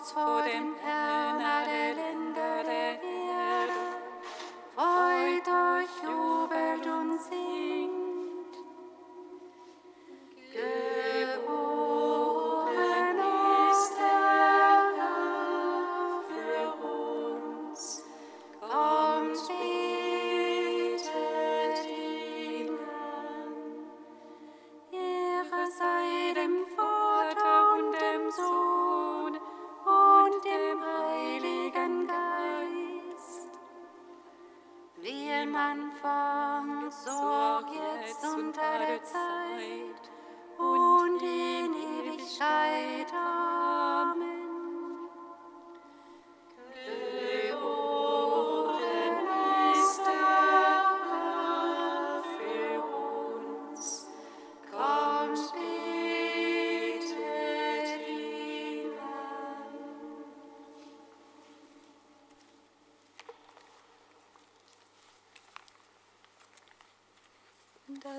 Jauchzt vor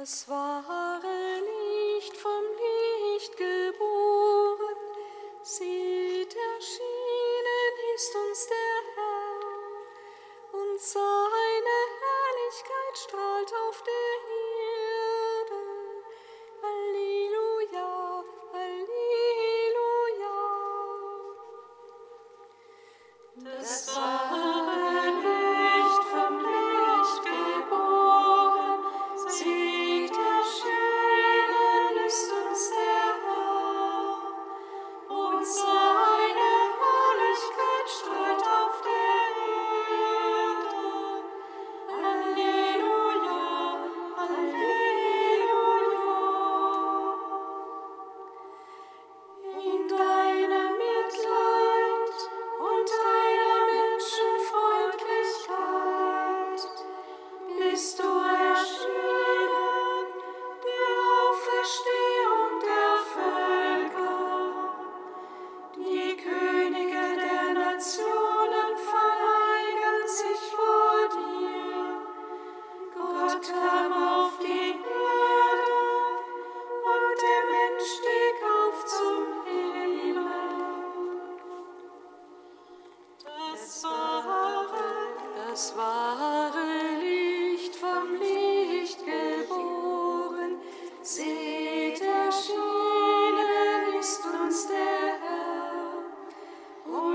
Das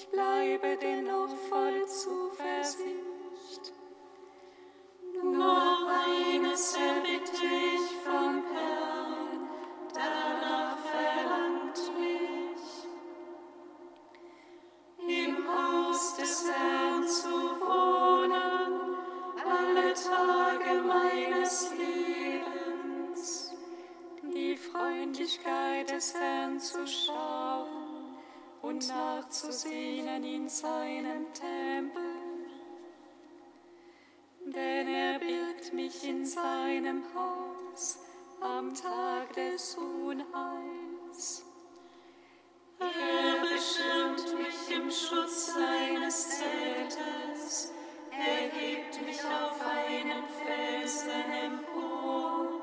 Ich bleibe dennoch voll Zuversicht. Nur eines erbitte ich vom Herrn, danach verlangt mich, im Haus des Herrn zu wohnen, alle Tage meines Lebens, die Freundlichkeit des Herrn zu schauen und nachzusehnen in seinem Tempel. Denn er birgt mich in seinem Haus am Tag des Unheils. Er beschirmt mich im Schutz seines Zeltes, er hebt mich auf einen Felsen empor.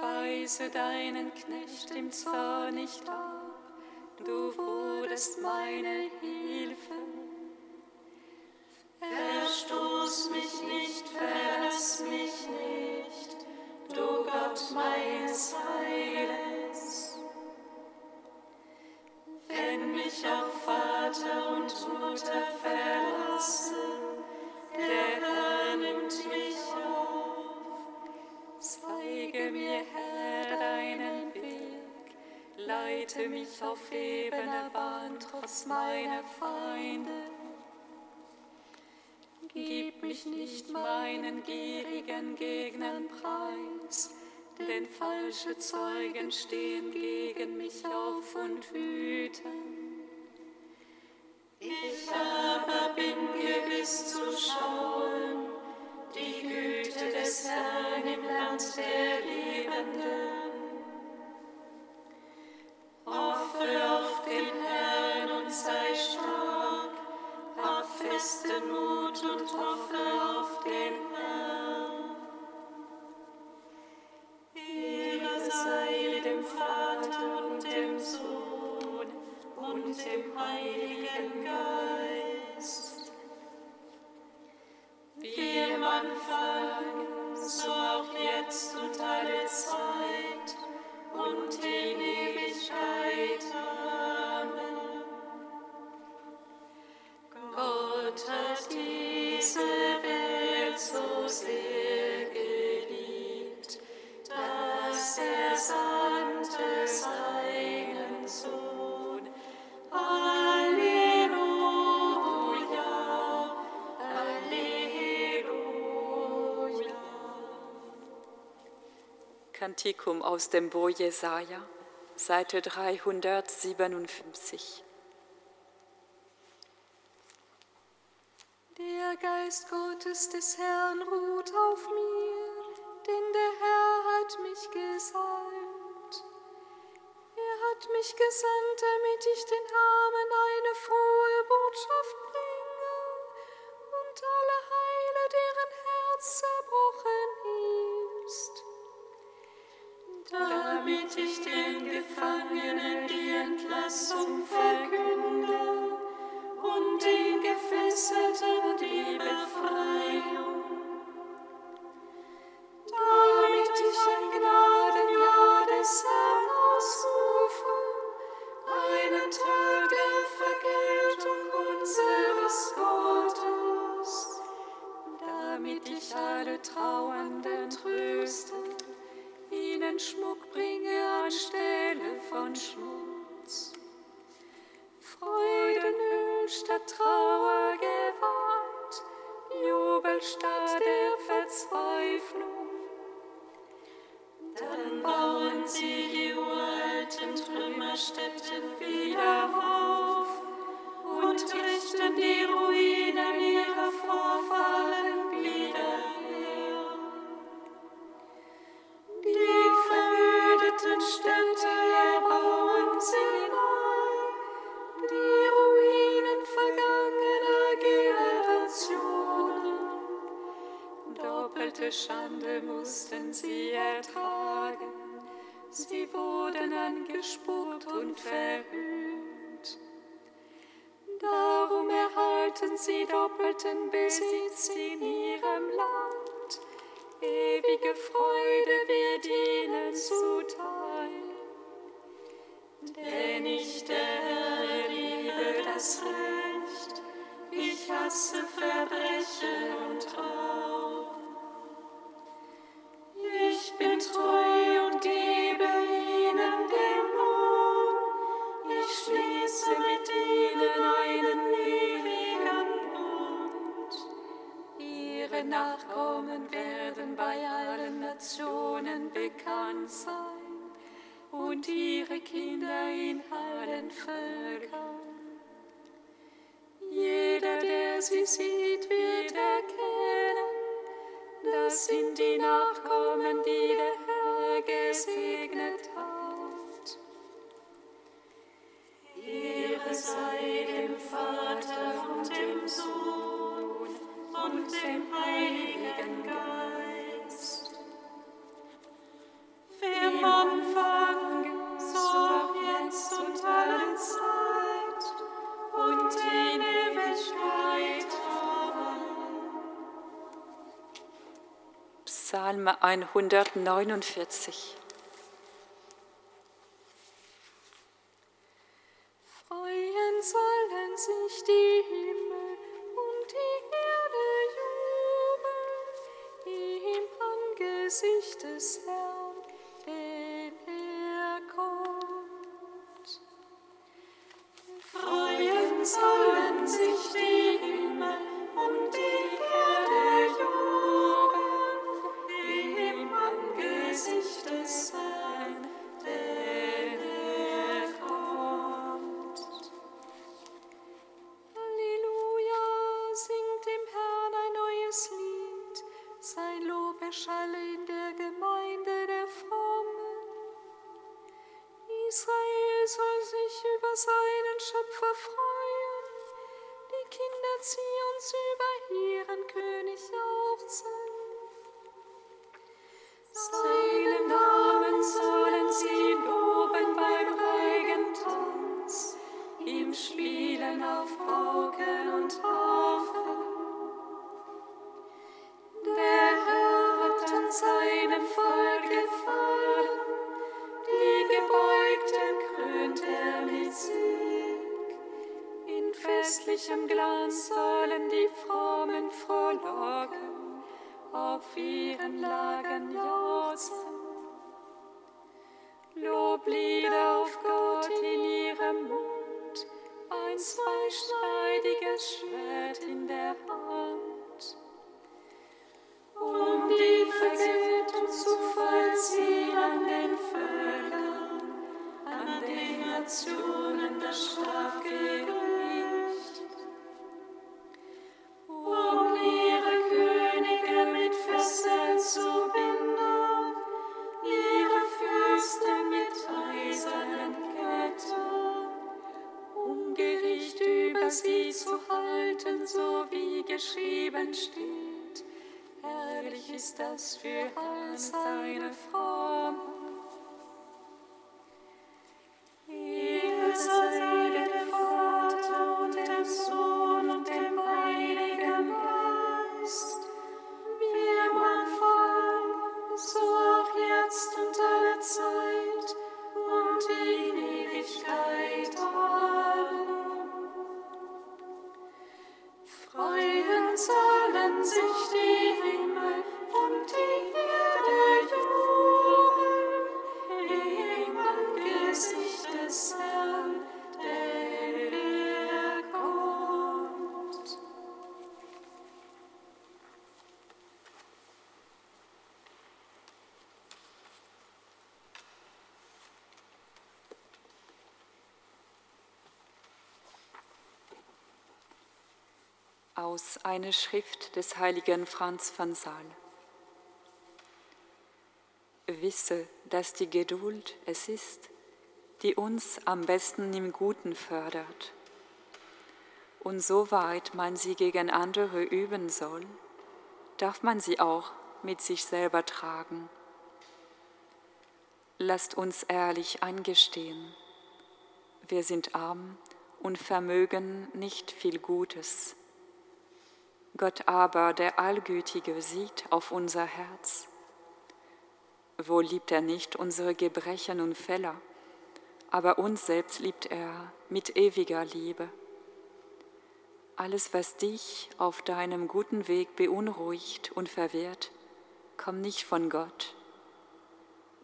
Weise deinen Knecht im Zorn nicht ab, du wurdest meine Hilfe. Gib mich nicht meinen gierigen Gegnern preis, denn falsche Zeugen stehen gegen mich auf und wüten. Kantikum aus dem Bo Jesaja, Seite 357. Der Geist Gottes des Herrn ruht auf mir, denn der Herr hat mich gesalbt. Er hat mich gesandt, damit ich den Armen eine frohe Botschaft ich den Gefangenen die Entlassung verkünde und den Gefesselten die Befreiung. Von Schmutz. Freudenöl statt Trauer gewahrt, Jubel statt Schande mussten sie ertragen, sie wurden angespuckt und verhöhnt. Darum erhalten sie doppelten Besitz in ihrem Land, ewige Freude wird ihnen zuteil. Denn ich, der Herr, liebe das Recht, ich hasse Verbrechen und Trauer. Bin treu und gebe ihnen den Lohn. Ich schließe mit ihnen einen ewigen Bund. Ihre Nachkommen werden bei allen Nationen bekannt sein und ihre Kinder in allen Völkern. Jeder, der sie sieht, wird erkennen das sind die Nachkommen, Psalm 149. festlichem Glanz sollen die Frommen frohlocken, auf ihren Lagern jauchzen. Loblieder auf Gott in ihrem Mund, ein zweischneidiges Schwert in der steht. Herrlich ist das für all seine Frommen. Aus einer Schrift des heiligen Franz von Sal. Wisse, dass die Geduld es ist, die uns am besten im Guten fördert. Und soweit man sie gegen andere üben soll, darf man sie auch mit sich selber tragen. Lasst uns ehrlich eingestehen, wir sind arm und vermögen nicht viel Gutes. Gott aber, der Allgütige, sieht auf unser Herz. Wo liebt er nicht unsere Gebrechen und Fälle, aber uns selbst liebt er mit ewiger Liebe. Alles, was dich auf deinem guten Weg beunruhigt und verwirrt, kommt nicht von Gott.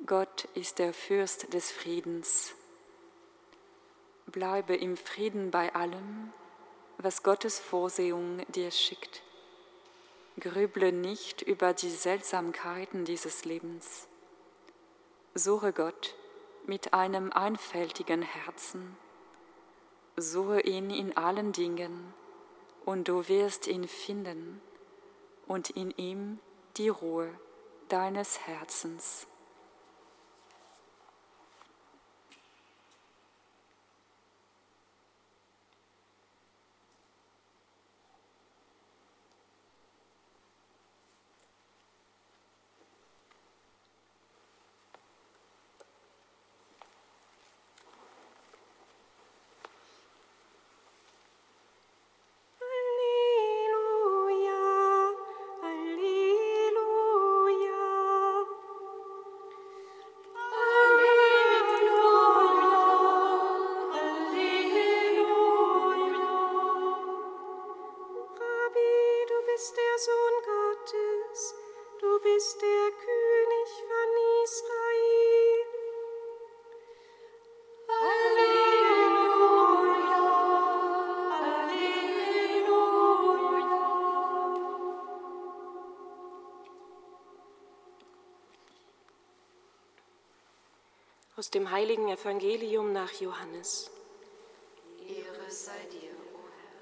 Gott ist der Fürst des Friedens. Bleibe im Frieden bei allem, was Gottes Vorsehung dir schickt. Grüble nicht über die Seltsamkeiten dieses Lebens. Suche Gott mit einem einfältigen Herzen. Suche ihn in allen Dingen und du wirst ihn finden und in ihm die Ruhe deines Herzens. Aus dem heiligen Evangelium nach Johannes. Ehre sei dir, o Herr.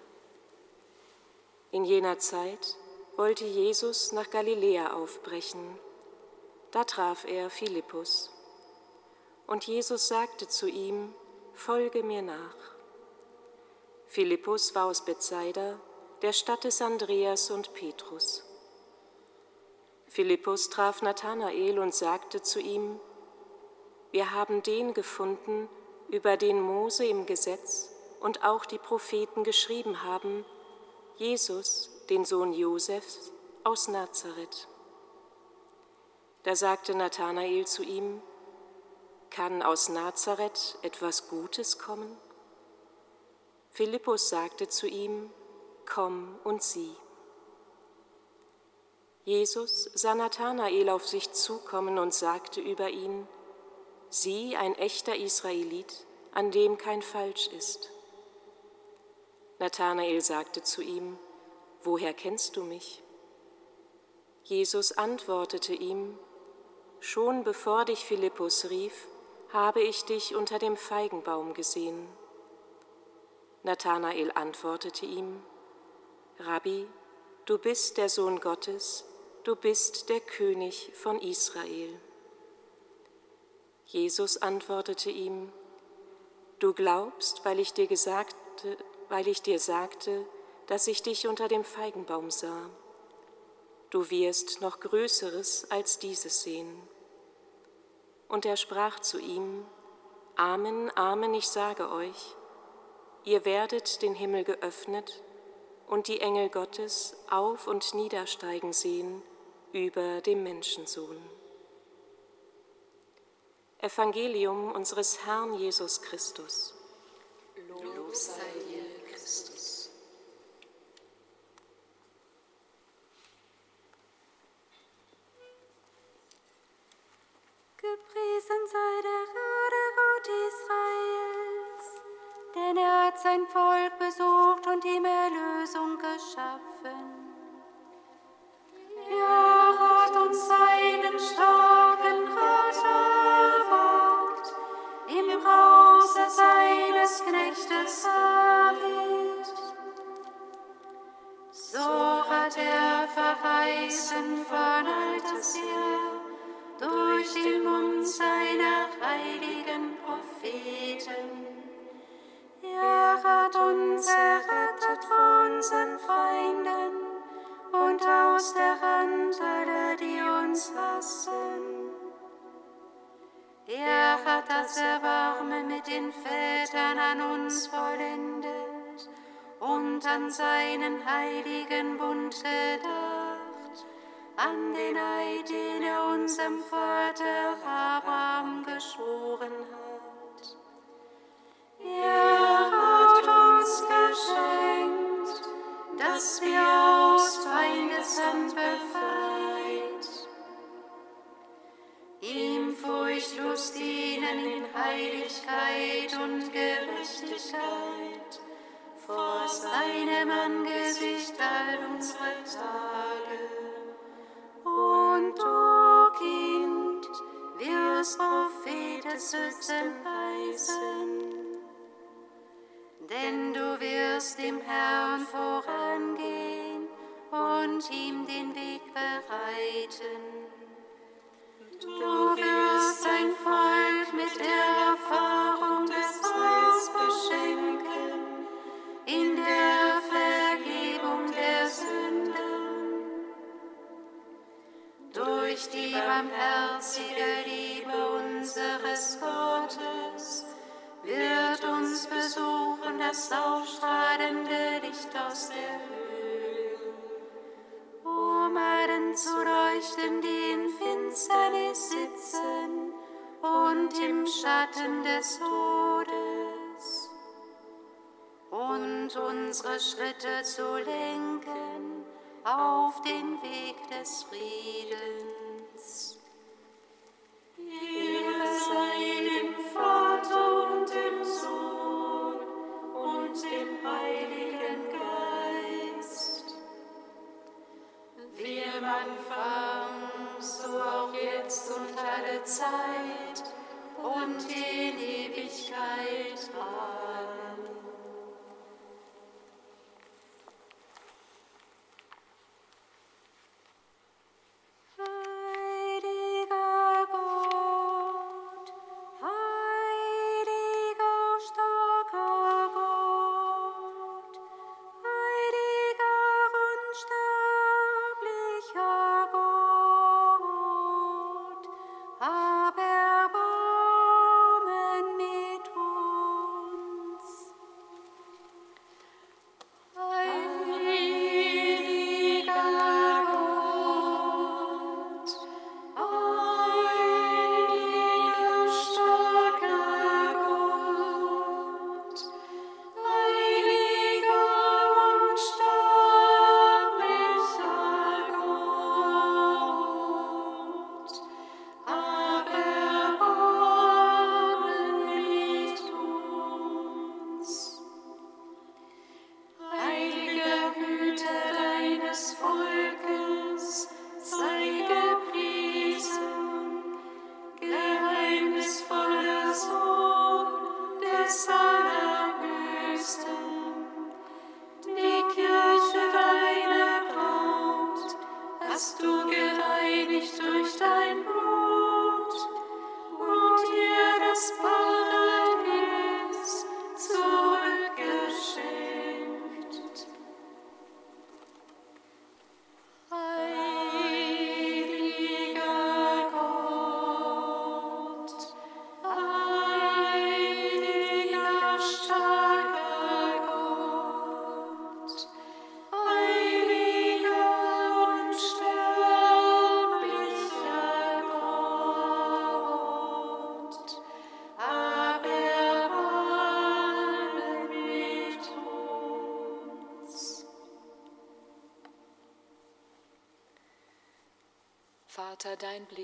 In jener Zeit wollte Jesus nach Galiläa aufbrechen. Da traf er Philippus. Und Jesus sagte zu ihm, Folge mir nach. Philippus war aus Bethsaida, der Stadt des Andreas und Petrus. Philippus traf Nathanael und sagte zu ihm, wir haben den gefunden, über den Mose im Gesetz und auch die Propheten geschrieben haben, Jesus, den Sohn Josefs aus Nazareth. Da sagte Nathanael zu ihm, kann aus Nazareth etwas Gutes kommen? Philippus sagte zu ihm, komm und sieh. Jesus sah Nathanael auf sich zukommen und sagte über ihn, sie ein echter Israelit, an dem kein Falsch ist. Nathanael sagte zu ihm, Woher kennst du mich? Jesus antwortete ihm, Schon bevor dich Philippus rief, habe ich dich unter dem Feigenbaum gesehen. Nathanael antwortete ihm, Rabbi, du bist der Sohn Gottes, du bist der König von Israel. Jesus antwortete ihm, Du glaubst, weil ich dir, gesagte, weil ich dir sagte, dass ich dich unter dem Feigenbaum sah. Du wirst noch Größeres als dieses sehen. Und er sprach zu ihm, Amen, Amen, ich sage euch, ihr werdet den Himmel geöffnet und die Engel Gottes auf und niedersteigen sehen über dem Menschensohn. Evangelium unseres Herrn Jesus Christus. Lob sei dir, Christus. Gepriesen sei der Gott Israels, denn er hat sein Volk besucht und ihm Erlösung an den Eid, den er unserem Vater Abraham geschworen hat. Er hat uns geschenkt, dass wir aus Feindeshand befreit, ihm furchtlos dienen in Heiligkeit und Gerechtigkeit, vor seinem Angesicht all unsere Tage. Du, Kind, wirst Prophet des Höchsten denn du wirst dem Herrn vorangehen und ihm den Weg bereiten. Du wirst sein Volk mit der Erfahrung Durch die barmherzige Liebe unseres Gottes wird uns besuchen das aufstrahlende Licht aus der Höhe, um allen zu leuchten, die in Finsternis sitzen und im Schatten des Todes, und unsere Schritte zu lenken auf den Weg des Friedens. Zeit und in Ewigkeit. Amen.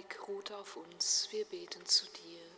Blick ruht auf uns, wir beten zu dir.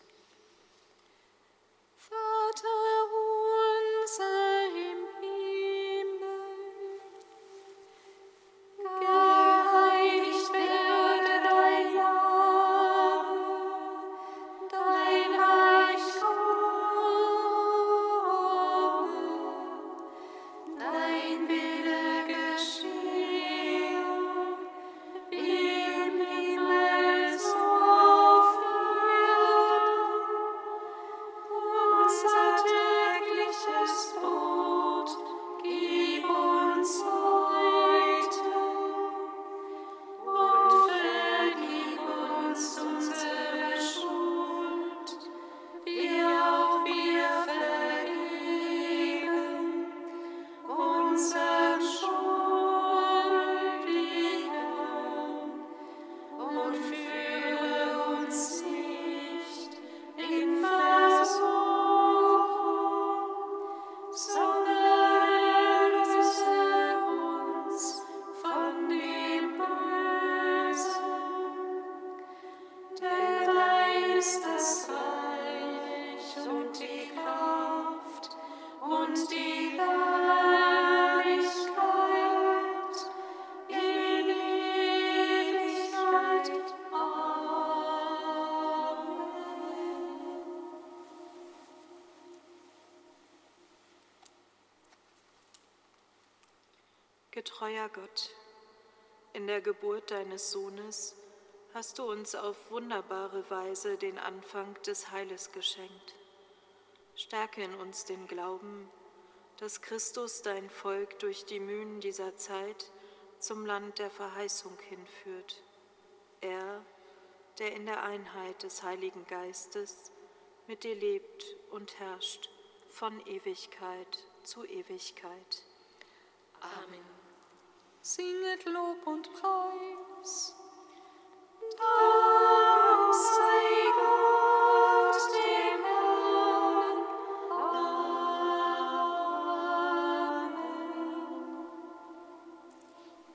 Getreuer Gott, in der Geburt deines Sohnes hast du uns auf wunderbare Weise den Anfang des Heiles geschenkt. Stärke in uns den Glauben, dass Christus dein Volk durch die Mühen dieser Zeit zum Land der Verheißung hinführt. Er, der in der Einheit des Heiligen Geistes mit dir lebt und herrscht von Ewigkeit zu Ewigkeit. Amen. Singet Lob und Preis. Dank